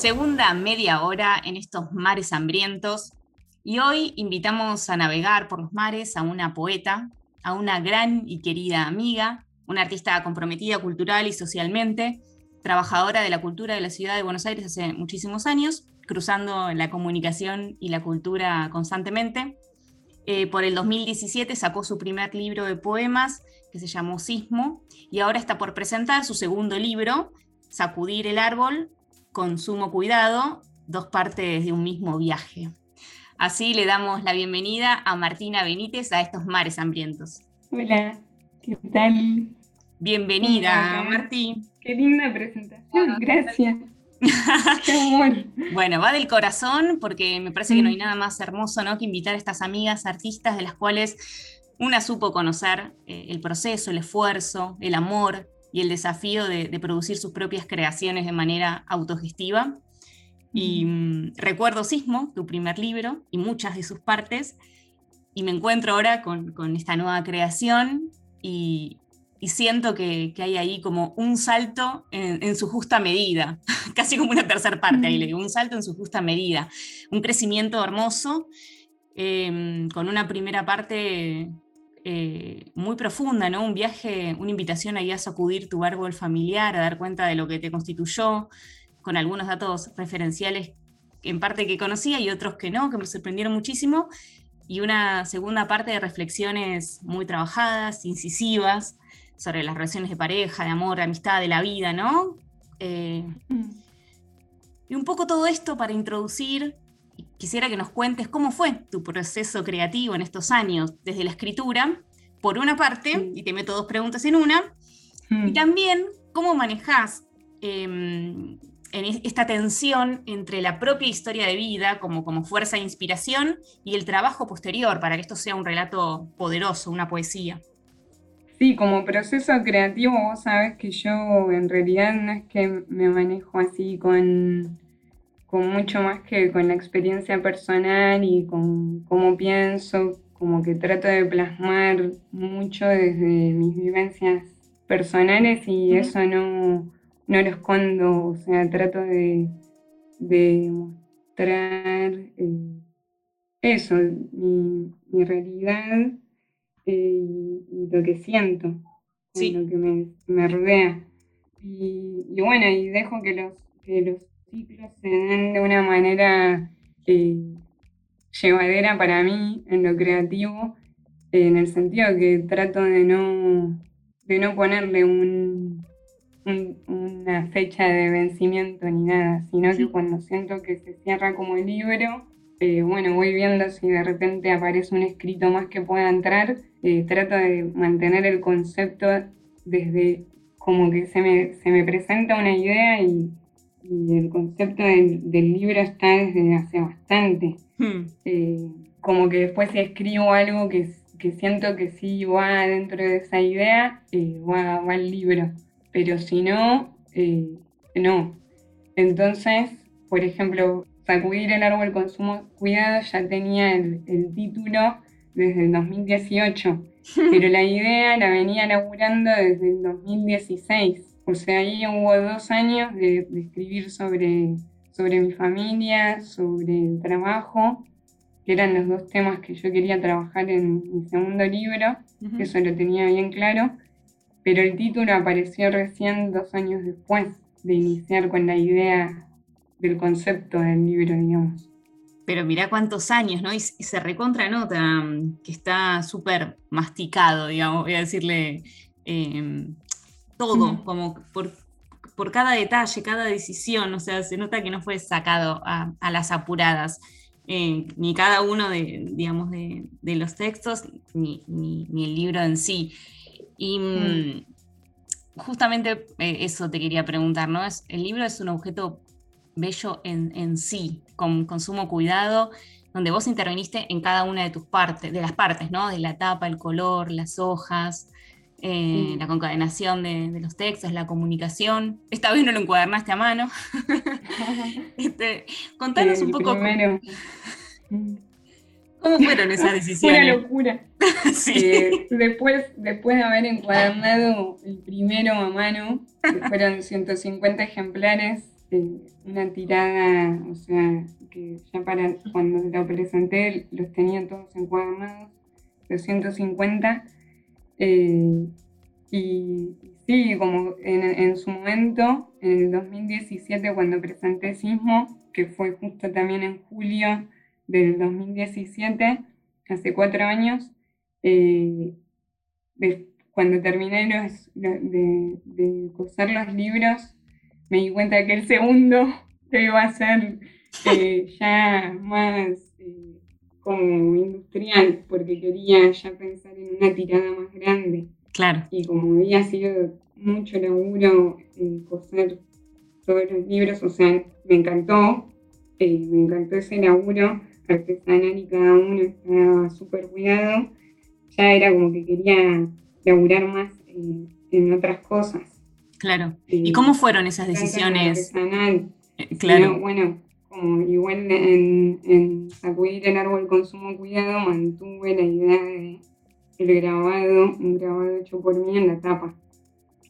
Segunda media hora en estos mares hambrientos. Y hoy invitamos a navegar por los mares a una poeta, a una gran y querida amiga, una artista comprometida cultural y socialmente, trabajadora de la cultura de la ciudad de Buenos Aires hace muchísimos años, cruzando la comunicación y la cultura constantemente. Eh, por el 2017 sacó su primer libro de poemas que se llamó Sismo y ahora está por presentar su segundo libro, Sacudir el árbol, con sumo cuidado, dos partes de un mismo viaje. Así le damos la bienvenida a Martina Benítez a estos mares hambrientos. Hola, ¿qué tal? Bienvenida, Martín. Qué linda presentación, gracias. Qué amor. Bueno, va del corazón porque me parece que no hay mm. nada más hermoso ¿no? que invitar a estas amigas artistas de las cuales una supo conocer eh, el proceso, el esfuerzo, el amor y el desafío de, producir sus propias creaciones de manera autogestiva. Y mm, recuerdo Sismo, tu primer libro, y muchas de sus partes, y me encuentro ahora con, con esta nueva creación y, y siento que, que, hay ahí como un salto en, su justa medida, casi como una tercera parte, ahí le digo, un salto en su justa medida, un crecimiento hermoso, em, con una primera parte eh, muy profunda, ¿no? un viaje, una invitación ahí a sacudir tu árbol familiar, a dar cuenta de lo que te constituyó, con algunos datos referenciales en parte que conocía y otros que no, que me sorprendieron muchísimo, y una segunda parte de reflexiones muy trabajadas, incisivas, sobre las relaciones de pareja, de amor, de amistad, de la vida, ¿no? Eh, mm. y un poco todo esto para introducir, quisiera que nos cuentes cómo fue tu proceso creativo en estos años, desde la escritura, por una parte, y te meto dos preguntas en una, mm. y también cómo manejas em, en esta tensión entre la propia historia de vida como, como fuerza de inspiración y el trabajo posterior para que esto sea un relato poderoso, una poesía. Sí, como proceso creativo, vos sabés que yo en realidad no es que me manejo así con, con mucho más que con la experiencia personal y con cómo pienso, como que trato de plasmar mucho desde mis vivencias personales y eso no, no lo escondo, o sea, trato de, mostrar eh, eso, mi, mi realidad y, lo que siento, lo que me, rodea. Y, bueno, y dejo que los, que los ciclos se den de una manera eh, llevadera para mí en lo creativo, en el sentido que trato de no, de no ponerle un, una fecha de vencimiento ni nada, sino que cuando siento que se cierra como el libro, eh, bueno, voy viendo si de repente aparece un escrito más que pueda entrar, eh, trato de mantener el concepto desde como que se me, se me presenta una idea y, el concepto del, libro está desde hace bastante. Hmm. Eh, como que después si escribo algo que, que, siento que sí va dentro de esa idea, va, va el libro. Pero si no, no. Entonces, por ejemplo, Sacudir el árbol con sumo cuidado ya tenía el, título desde el 2018, pero la idea la venía elaborando desde el 2016. O sea, ahí hubo dos años de, escribir sobre, sobre mi familia, sobre el trabajo, que eran los dos temas que yo quería trabajar en mi segundo libro, eso lo tenía bien claro, pero el título apareció recién dos años después de iniciar con la idea del concepto del libro, digamos. Pero mirá cuántos años, ¿no? Y, se recontra nota mm, que está súper masticado, digamos, voy a decirle em, todo, como por, por, cada detalle, cada decisión, o sea, se nota que no fue sacado a, las apuradas. Eh, ni cada uno de, digamos, de, los textos, ni, el libro en sí. Y mm, justamente eh, eso te quería preguntar, ¿no? Es, el libro es un objeto bello en, sí, con, con, sumo cuidado, donde vos interviniste en cada una de tus partes, de las partes, ¿no? De la tapa, el color, las hojas, eh, la concadenación de, los textos, la comunicación. Esta vez no lo encuadernaste a mano. este, contanos un poco. ¿Cómo fueron esas decisiones? Una locura. Eh, después, después de haber encuadernado el primero a mano, que fueron 150 ejemplares, una tirada, o sea, que ya para cuando lo presenté los tenía todos encuadernados, 250. Eh, y sí, como en, su momento, en el 2017, cuando presenté Sismo, que fue justo también en julio del 2017, hace cuatro años, eh, cuando terminé de, de coser los libros, me di cuenta que el segundo que iba a ser eh, ya más como industrial, porque quería ya pensar en una tirada más grande. Claro. Y como había sido mucho laburo eh, coser todos los libros, o sea, me encantó, me encantó ese laburo artesanal y cada uno estaba súper cuidado, ya era como que quería laburar más en otras cosas. Claro. ¿Y cómo fueron esas decisiones? claro. bueno, como igual en, sacudir el árbol con sumo cuidado, mantuve la idea de el grabado, un grabado hecho por mí en la tapa.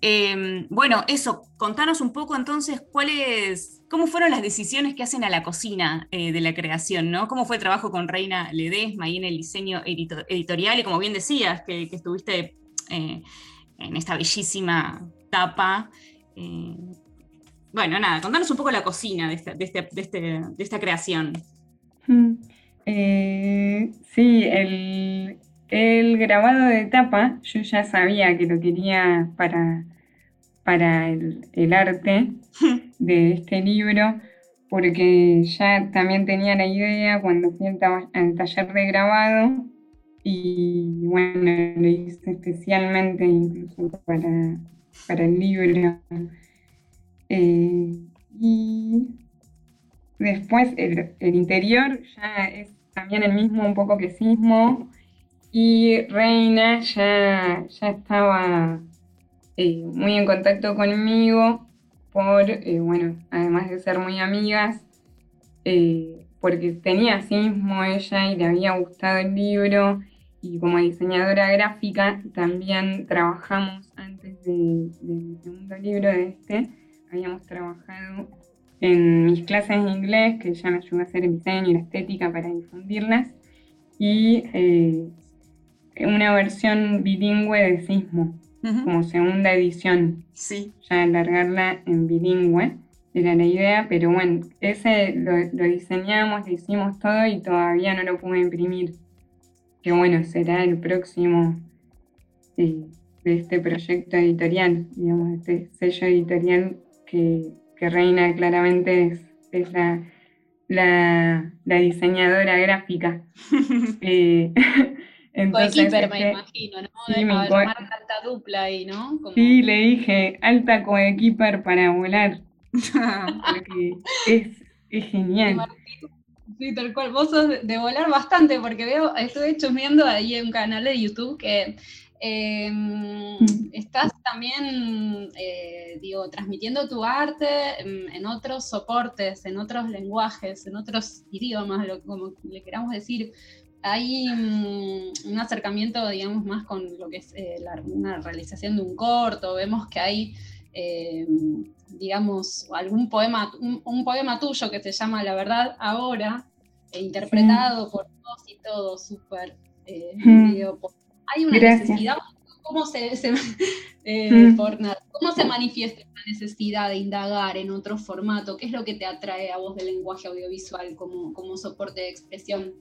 Em, bueno, eso, contanos un poco entonces cuáles, cómo fueron las decisiones que hacen a la cocina eh, de la creación, ¿no? ¿Cómo fue el trabajo con Reina Ledesma y en el diseño editorial? Y como bien decías, que, estuviste eh, en esta bellísima tapa. Bueno, nada, contanos un poco la cocina de, este, este, este, esta creación. Mm. Eh, sí, el, grabado de tapa, yo ya sabía que lo quería para, para el, arte de este libro, porque ya también tenía la idea cuando fui al, taller de grabado y bueno, lo hice especialmente incluso para, para el libro. Eh, y después el, interior ya es también el mismo, un poco que sismo. Y Reina ya, ya estaba eh, muy en contacto conmigo por, eh, bueno, además de ser muy amigas, porque tenía sismo ella y le había gustado el libro y como diseñadora gráfica también trabajamos antes del segundo libro de este, habíamos trabajado en mis clases de inglés, que ella me ayudó a hacer el diseño y la estética para difundirlas, y eh, una versión bilingüe de Sismo, como segunda edición. Sí. Ya alargarla en bilingüe era la idea, pero bueno, ese lo, lo diseñamos, lo hicimos todo y todavía no lo pude imprimir que bueno, será el próximo eh, de este proyecto editorial, digamos, este sello editorial que, Reina claramente es, la, diseñadora gráfica. eh, entonces, me imagino, ¿no? Sí, mi alta dupla ahí, ¿no? Sí, le dije alta coequiper para volar. porque es, es genial. Sí, tal cual. Vos sos de volar bastante, porque veo, estoy viendo ahí en un canal de YouTube que em, estás también, eh, digo, transmitiendo tu arte en, otros soportes, en otros lenguajes, en otros idiomas, como le queramos decir. Hay mm, un acercamiento, digamos, más con lo que es eh, la, una realización de un corto. Vemos que hay em, digamos, algún poema, un, poema tuyo que se llama La verdad ahora, e interpretado por todos y todo, súper. Eh, hay una necesidad, ¿cómo se, eh, ¿cómo se manifiesta esta necesidad de indagar en otro formato? ¿Qué es lo que te atrae a vos del lenguaje audiovisual como, como soporte de expresión?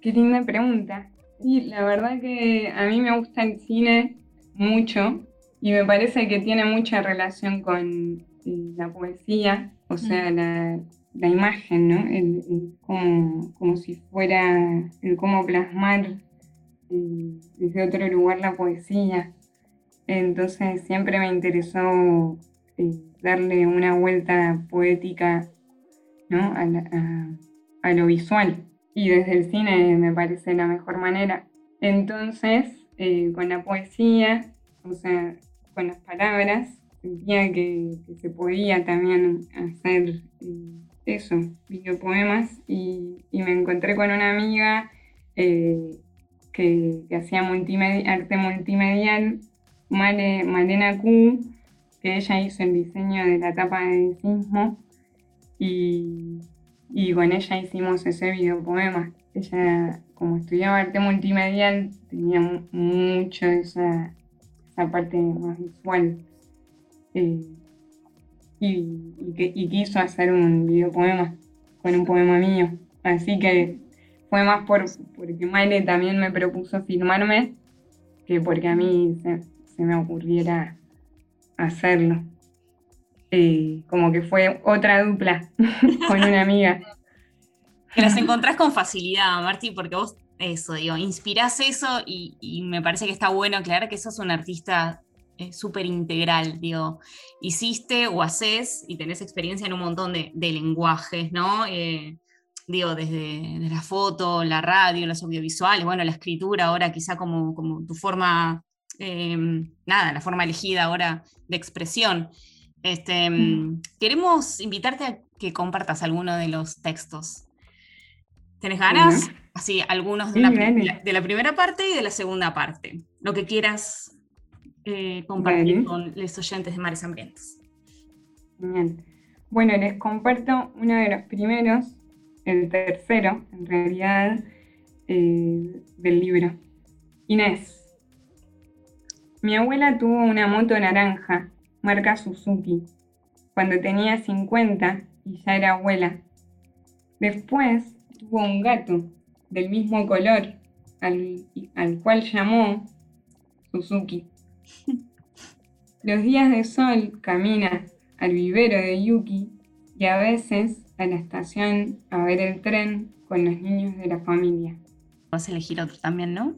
Qué linda pregunta. Sí, la verdad que a mí me gusta el cine mucho y me parece que tiene mucha relación con eh, la poesía, o sea, la, la imagen, ¿no? El, como, si fuera el cómo plasmar desde otro lugar la poesía. Entonces siempre me interesó eh, darle una vuelta poética ¿no? a, lo visual. Y desde el cine me parece la mejor manera. Entonces, eh, con la poesía, o sea, con las palabras, sentía que, se podía también hacer eso, videopoemas y, y me encontré con una amiga eh, que, hacía arte multimedial, Malena Q, que ella hizo el diseño de la tapa de Sismo Y, y con ella hicimos ese videopoema. Ella, como estudiaba arte multimedial, tenía mucho esa, esa parte más visual. Eh, y, y, quiso hacer un videopoema con un poema mío. Así que fue más por, porque Maile también me propuso filmarme que porque a mí se, me ocurriera hacerlo. Eh, como que fue otra dupla con una amiga. Que las encontrás con facilidad, Marti, porque vos, eso, digo, inspirás eso y, me parece que está bueno aclarar que sos un artista eh, súper integral, digo, hiciste o haces y tenés experiencia en un montón de, lenguajes, ¿no? Eh, digo, desde, la foto, la radio, los audiovisuales, bueno, la escritura ahora quizá como, como tu forma, em, nada, la forma elegida ahora de expresión. Este, mm. Queremos invitarte a que compartas alguno de los textos. ¿Tienes ganas? Así, algunos de, la, de, la, primera parte y de la segunda parte. Lo que quieras eh, compartir con los oyentes de Mares Hambrientos. Bien. Bueno, les comparto uno de los primeros el tercero, en realidad, eh, del libro. Inés. Mi abuela tuvo una moto naranja, marca Suzuki, cuando tenía 50 y ya era abuela. Después tuvo un gato del mismo color, al, al cual llamó Suzuki. Los días de sol camina al vivero de Yuki y a veces a la estación a ver el tren con los niños de la familia. Vas a elegir otro también, ¿no?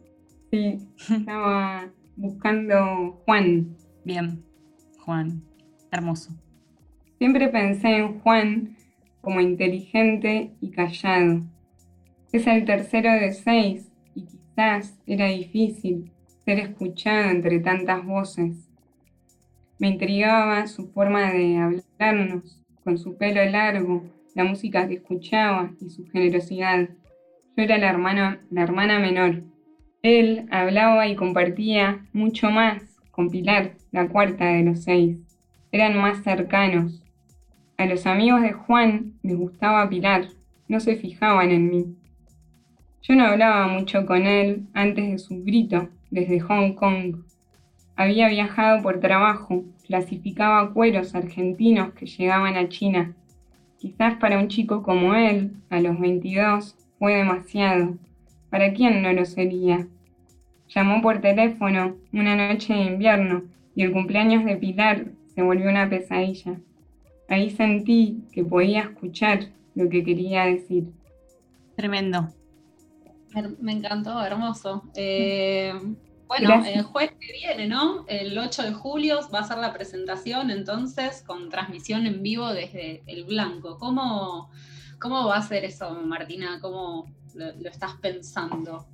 Sí, estaba buscando Juan. Bien, Juan, hermoso. Siempre pensé en Juan como inteligente y callado. Es el tercero de seis y quizás era difícil ser escuchado entre tantas voces. Me intrigaba su forma de hablarnos, con su pelo largo, la música que escuchaba y su generosidad. Yo era la hermana, la hermana menor. Él hablaba y compartía mucho más con Pilar, la cuarta de los seis. Eran más cercanos. A los amigos de Juan les gustaba Pilar, no se fijaban en mí. Yo no hablaba mucho con él antes de su grito desde Hong Kong. Había viajado por trabajo, clasificaba cueros argentinos que llegaban a China Quizás para un chico como él, a los 22, fue demasiado. ¿Para quién no lo sería? Llamó por teléfono una noche de invierno y el cumpleaños de Pilar se volvió una pesadilla. Ahí sentí que podía escuchar lo que quería decir. Tremendo. Me encantó, hermoso. Eh, bueno, el jueves que viene, ¿no? El 8 de julio va a ser la presentación, entonces, con transmisión en vivo desde El Blanco. ¿Cómo, cómo va a ser eso, Martina? ¿Cómo lo, estás pensando?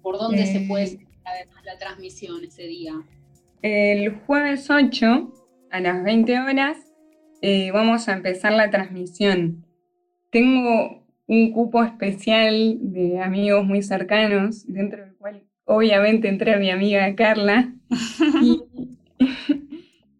¿Por dónde se puede eh, además la transmisión ese día? El jueves 8, a las 20 horas, eh, vamos a empezar la transmisión. Tengo un cupo especial de amigos muy cercanos, dentro del obviamente entré mi amiga Carla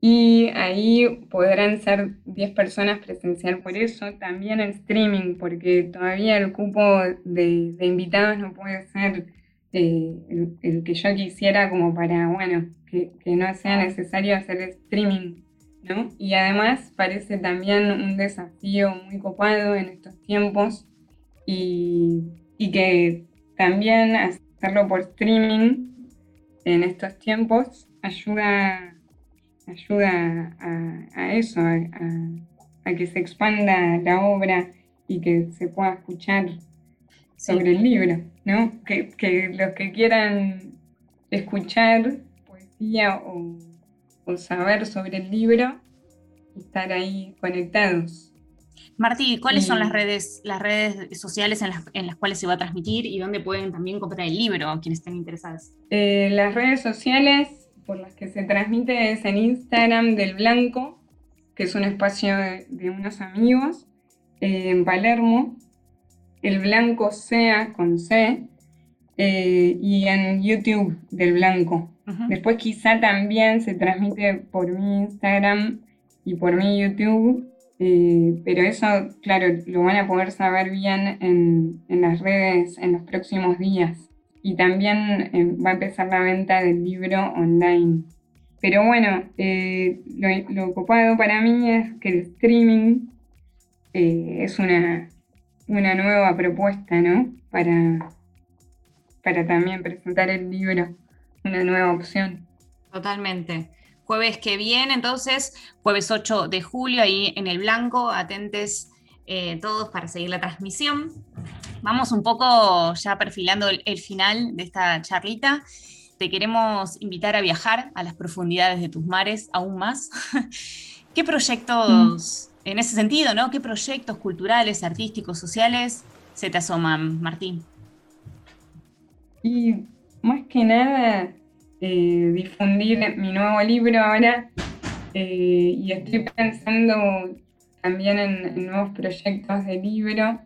y, ahí podrán ser 10 personas presencial por eso, también en streaming, porque todavía el cupo de, invitados no puede ser eh, el, que yo quisiera como para, bueno, que, no sea necesario hacer streaming. ¿no? Y además parece también un desafío muy copado en estos tiempos y, y que también hacerlo por streaming en estos tiempos ayuda, ayuda a, eso, a, que se expanda la obra y que se pueda escuchar sobre el libro, ¿no? Que, los que quieran escuchar poesía o, o saber sobre el libro, estar ahí conectados. Martí, ¿cuáles son las redes, las redes sociales en las, cuales se va a transmitir y dónde pueden también comprar el libro a quienes estén interesados? Eh, las redes sociales por las que se transmite es en Instagram del Blanco, que es un espacio de, unos amigos, eh, en Palermo, el Blanco sea con C, eh, y en YouTube del Blanco. Después quizá también se transmite por mi Instagram y por mi YouTube Eh, pero eso, claro, lo van a poder saber bien en, las redes en los próximos días. Y también eh, va a empezar la venta del libro online. Pero bueno, eh, lo, ocupado para mí es que el streaming es una, una nueva propuesta, ¿no? Para, para también presentar el libro, una nueva opción. Totalmente jueves que viene, entonces, jueves 8 de julio, ahí en el blanco, atentes eh, todos para seguir la transmisión. Vamos un poco ya perfilando el, final de esta charlita. Te queremos invitar a viajar a las profundidades de tus mares aún más. ¿Qué proyectos, mm. en ese sentido, ¿no? ¿Qué proyectos culturales, artísticos, sociales se te asoman, Martín? Y más que nada, eh, difundir mi nuevo libro ahora eh, y estoy pensando también en, nuevos proyectos de libro,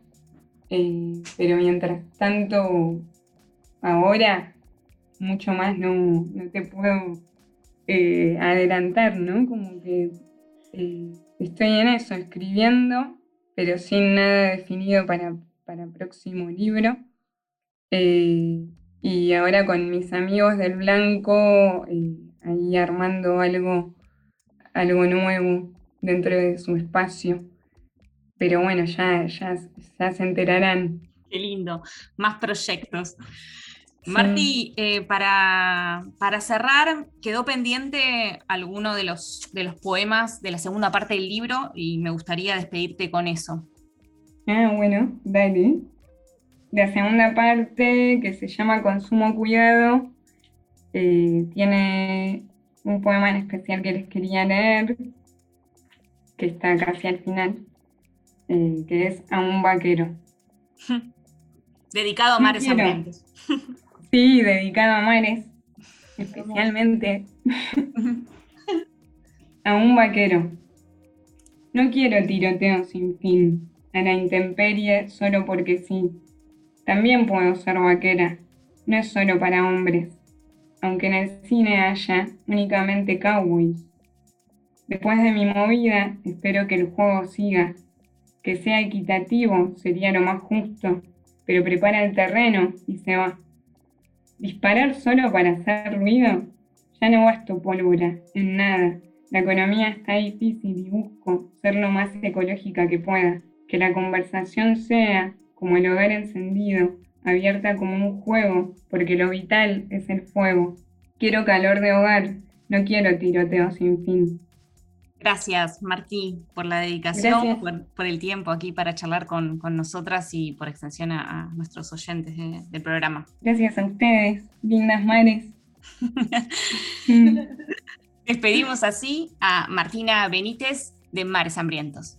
eh, pero mientras tanto, ahora mucho más no, te puedo adelantar, ¿no? Como que estoy en eso, escribiendo, pero sin nada definido para, para próximo libro. Y ahora con mis amigos del blanco, eh, ahí armando algo, algo nuevo dentro de su espacio. Pero bueno, ya, ya, se enterarán. Qué lindo, más proyectos. Marti, eh, para, para, cerrar, quedó pendiente alguno de los, de los poemas de la segunda parte del libro y me gustaría despedirte con eso. Ah, bueno, dale. La segunda parte, que se llama Consumo Cuidado, eh, tiene un poema en especial que les quería leer, que está casi al final, eh, que es A un vaquero. Dedicado a mares hambrientos. Sí, dedicado a mares, especialmente a un vaquero. No quiero tiroteo sin fin, a la intemperie solo porque sí. También puedo ser vaquera, no es solo para hombres, aunque en el cine haya únicamente cowboys. Después de mi movida, espero que el juego siga, que sea equitativo sería lo más justo, pero prepara el terreno y se va. Disparar solo para hacer ruido, ya no gasto pólvora, en nada. La economía está difícil y busco ser lo más ecológica que pueda. Que la conversación sea como el hogar encendido, abierta como un juego, porque lo vital es el fuego. Quiero calor de hogar, no quiero tiroteo sin fin. Gracias, Martí, por la dedicación, por, el tiempo aquí para charlar con, nosotras y por extensión a, nuestros oyentes del programa. Gracias a ustedes, lindas mares. Despedimos así a Martina Benítez de Mares Hambrientos.